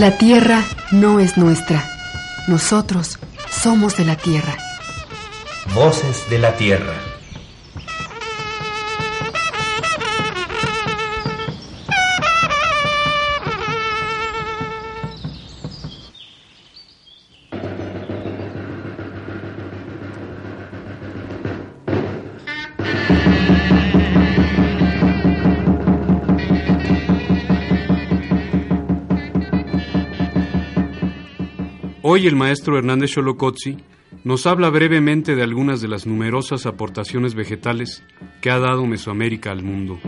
La tierra no es nuestra. Nosotros somos de la tierra. Voces de la tierra. Hoy el maestro Hernández Xolocotzi nos habla brevemente de algunas de las numerosas aportaciones vegetales que ha dado Mesoamérica al mundo.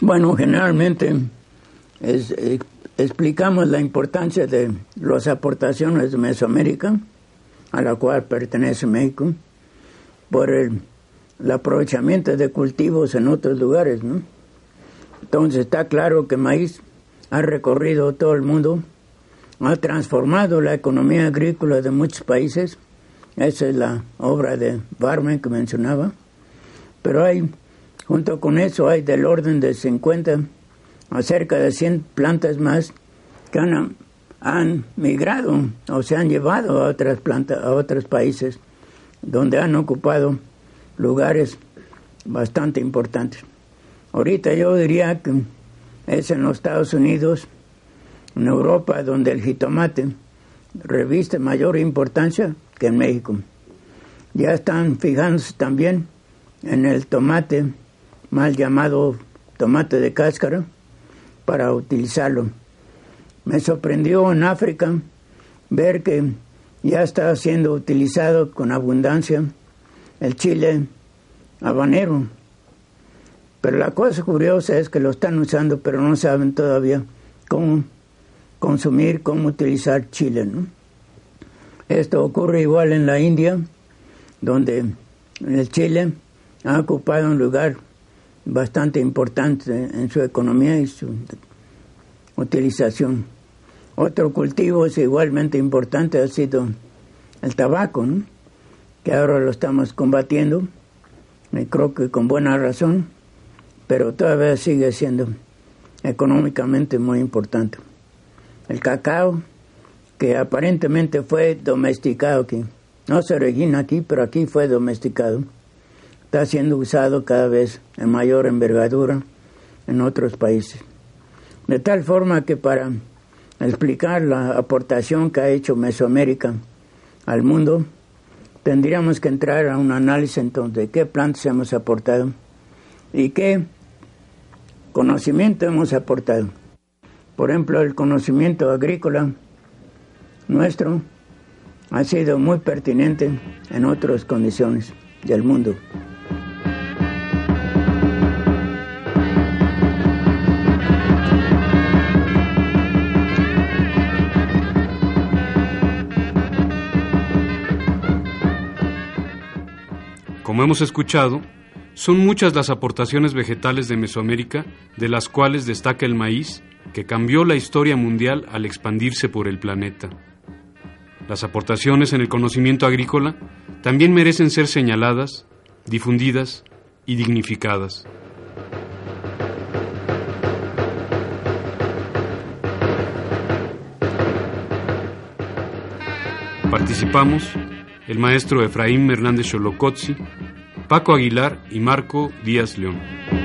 Bueno, generalmente eh, explicamos la importancia de las aportaciones de Mesoamérica, a la cual pertenece México, por el el aprovechamiento de cultivos en otros lugares, ¿no? Entonces está claro que maíz ha recorrido todo el mundo, ha transformado la economía agrícola de muchos países, esa es la obra de Barmen que mencionaba, pero hay, junto con eso, hay del orden de 50 a cerca de 100 plantas más que han, han migrado o se han llevado a otras plantas, a otros países, donde han ocupado lugares bastante importantes. Ahorita yo diría que es en los Estados Unidos, en Europa, donde el jitomate reviste mayor importancia que en México. Ya están fijándose también en el tomate, mal llamado tomate de cáscara, para utilizarlo. Me sorprendió en África ver que ya está siendo utilizado con abundancia el chile habanero. Pero la cosa curiosa es que lo están usando, pero no saben todavía cómo consumir, cómo utilizar chile. ¿no? Esto ocurre igual en la India, donde el chile ha ocupado un lugar bastante importante en su economía y su utilización. Otro cultivo es igualmente importante ha sido el tabaco, ¿no? Que ahora lo estamos combatiendo, y creo que con buena razón, pero todavía sigue siendo económicamente muy importante. El cacao, que aparentemente fue domesticado aquí, no se origina aquí, pero aquí fue domesticado, está siendo usado cada vez en mayor envergadura en otros países. De tal forma que para explicar la aportación que ha hecho Mesoamérica al mundo, tendríamos que entrar a un análisis entonces de qué plantas hemos aportado y qué conocimiento hemos aportado. Por ejemplo, el conocimiento agrícola nuestro ha sido muy pertinente en otras condiciones del mundo. Como hemos escuchado, son muchas las aportaciones vegetales de Mesoamérica, de las cuales destaca el maíz, que cambió la historia mundial al expandirse por el planeta. Las aportaciones en el conocimiento agrícola también merecen ser señaladas, difundidas y dignificadas. Participamos el maestro Efraín Hernández Xolocotzi, Paco Aguilar y Marco Díaz León.